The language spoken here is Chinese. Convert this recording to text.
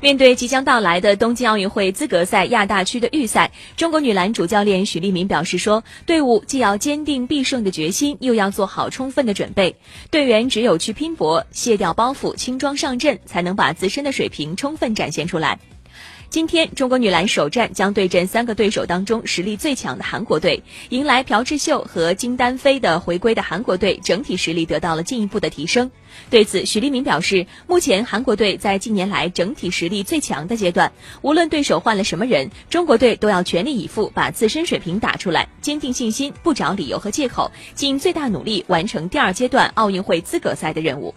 面对即将到来的东京奥运会资格赛亚大区的预赛，中国女篮主教练许利民表示说：“队伍既要坚定必胜的决心，又要做好充分的准备。队员只有去拼搏，卸掉包袱，轻装上阵，才能把自身的水平充分展现出来。”今天，中国女篮首战将对阵三个对手当中实力最强的韩国队，迎来朴智秀和金丹飞的回归的韩国队整体实力得到了进一步的提升。对此，许利民表示，目前韩国队在近年来整体实力最强的阶段，无论对手换了什么人，中国队都要全力以赴把自身水平打出来，坚定信心，不找理由和借口，尽最大努力完成第二阶段奥运会资格赛的任务。